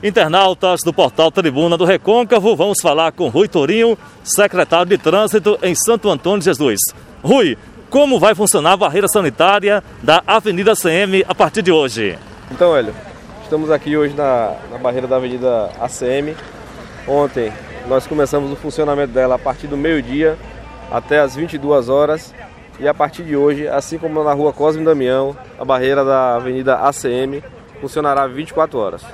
Internautas do portal Tribuna do Recôncavo, vamos falar com Rui Torinho, secretário de Trânsito em Santo Antônio de Jesus. Rui, como vai funcionar a barreira sanitária da Avenida CM a partir de hoje? Então, Hélio, estamos aqui hoje na, na barreira da Avenida ACM. Ontem nós começamos o funcionamento dela a partir do meio-dia até as 22 horas. E a partir de hoje, assim como na rua Cosme Damião, a barreira da Avenida ACM funcionará 24 horas.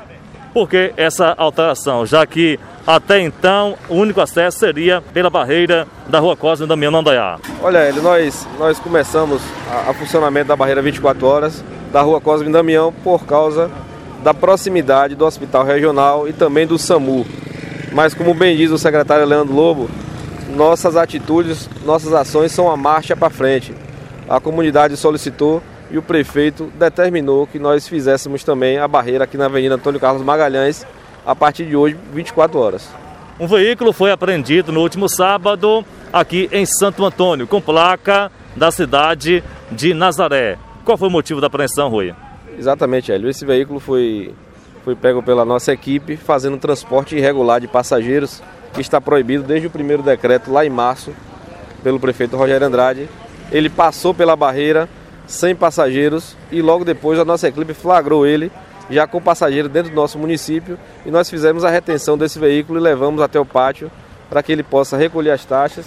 Por que essa alteração? Já que até então o único acesso seria pela barreira da Rua Cosme Damião Nandaiá. Olha, nós, nós começamos a, a, funcionamento da barreira 24 horas da Rua Cosme Damião por causa da proximidade do Hospital Regional e também do SAMU. Mas como bem diz o secretário Leandro Lobo, nossas atitudes, nossas ações são a marcha para frente. A comunidade solicitou e o prefeito determinou que nós fizéssemos também a barreira aqui na Avenida Antônio Carlos Magalhães a partir de hoje, 24 horas. Um veículo foi apreendido no último sábado aqui em Santo Antônio, com placa da cidade de Nazaré. Qual foi o motivo da apreensão, Rui? Exatamente, Hélio. Esse veículo foi, foi pego pela nossa equipe fazendo transporte irregular de passageiros, que está proibido desde o primeiro decreto lá em março pelo prefeito Rogério Andrade. Ele passou pela barreira sem passageiros e logo depois a nossa equipe flagrou ele já com passageiro dentro do nosso município e nós fizemos a retenção desse veículo e levamos até o pátio para que ele possa recolher as taxas,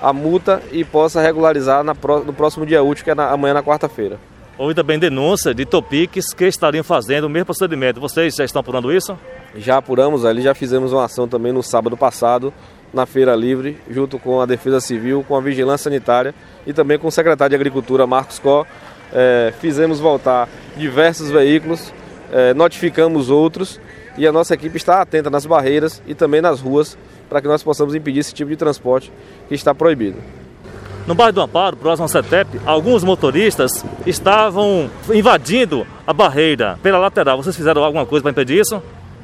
a multa e possa regularizar no próximo dia útil, que é amanhã na quarta-feira. Houve também denúncia de topiques que estariam fazendo o mesmo procedimento. Vocês já estão apurando isso? Já apuramos ali, já fizemos uma ação também no sábado passado, na Feira Livre, junto com a Defesa Civil, com a Vigilância Sanitária e também com o secretário de Agricultura, Marcos Có. É, fizemos voltar diversos veículos, é, notificamos outros e a nossa equipe está atenta nas barreiras e também nas ruas para que nós possamos impedir esse tipo de transporte que está proibido. No bairro do Amparo, próximo ao CETEP, alguns motoristas estavam invadindo a barreira pela lateral. Vocês fizeram alguma coisa para impedir isso?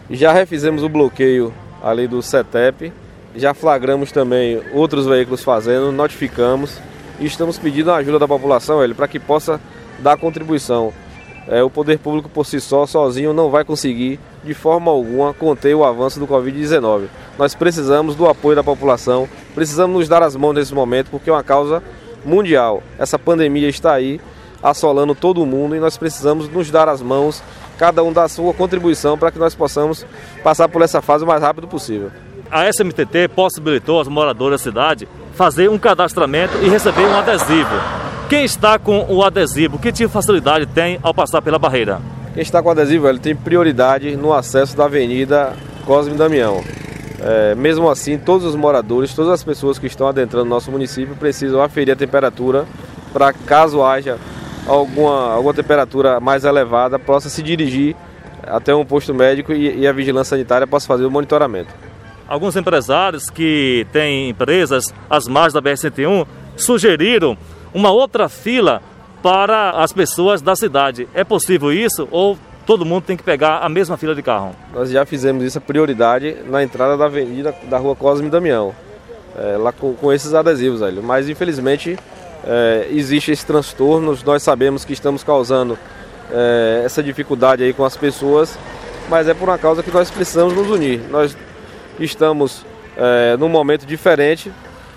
Já refizemos o bloqueio ali do CETEP, já flagramos também outros veículos fazendo, notificamos e estamos pedindo a ajuda da população para que possa dar contribuição. É, o poder público por si só, sozinho, não vai conseguir de forma alguma conter o avanço do Covid-19. Nós precisamos do apoio da população, precisamos nos dar as mãos nesse momento, porque é uma causa mundial. Essa pandemia está aí assolando todo mundo e nós precisamos nos dar as mãos, cada um dar a sua contribuição para que nós possamos passar por essa fase o mais rápido possível. A SMTT possibilitou aos moradores da cidade fazer um cadastramento e receber um adesivo. Quem está com o adesivo, que tipo de facilidade tem ao passar pela barreira? Quem está com o adesivo, ele tem prioridade no acesso da Avenida Cosme Damião. É, mesmo assim, todos os moradores, todas as pessoas que estão adentrando nosso município precisam aferir a temperatura para caso haja alguma, alguma temperatura mais elevada, possa se dirigir até um posto médico e, e a vigilância sanitária possa fazer o monitoramento. Alguns empresários que têm empresas às margens da BR-101 sugeriram uma outra fila para as pessoas da cidade. É possível isso ou todo mundo tem que pegar a mesma fila de carro? Nós já fizemos isso a prioridade na entrada da avenida da rua Cosme Damião, é, lá com, com, esses adesivos, velho. Mas infelizmente é, existe esse transtorno, nós sabemos que estamos causando é, essa dificuldade aí com as pessoas, mas é por uma causa que nós precisamos nos unir. Nós estamos é, num momento diferente,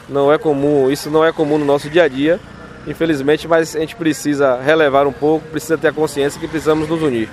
não é comum, isso não é comum no nosso dia a dia, infelizmente, mas a gente precisa relevar um pouco, precisa ter a consciência que precisamos nos unir.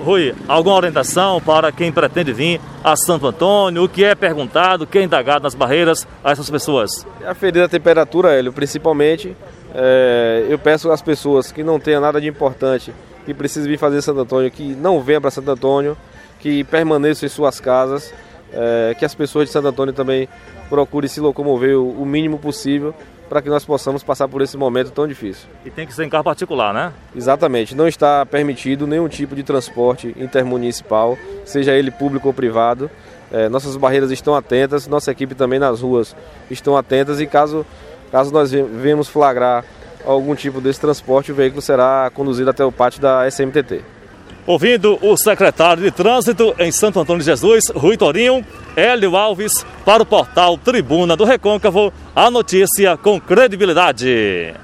Rui, alguma orientação para quem pretende vir a Santo Antônio? O que é perguntado, o que é indagado nas barreiras a essas pessoas? Aferir a temperatura, Hélio, principalmente. É, eu peço às pessoas que não tenham nada de importante, que precisem vir fazer Santo Antônio, que não venham para Santo Antônio, que permaneçam em suas casas é, que as pessoas de Santo Antônio também procurem se locomover o, o mínimo possível para que nós possamos passar por esse momento tão difícil. E tem que ser em carro particular, né? Exatamente. Não está permitido nenhum tipo de transporte intermunicipal, seja ele público ou privado. É, nossas barreiras estão atentas, nossa equipe também nas ruas estão atentas e caso, caso nós venhamos flagrar algum tipo desse transporte, o veículo será conduzido até o pátio da SMTT. Ouvindo o secretário de Trânsito em Santo Antônio de Jesus, Rui Torinho, Hélio Alves, para o portal Tribuna do Recôncavo, a notícia com credibilidade.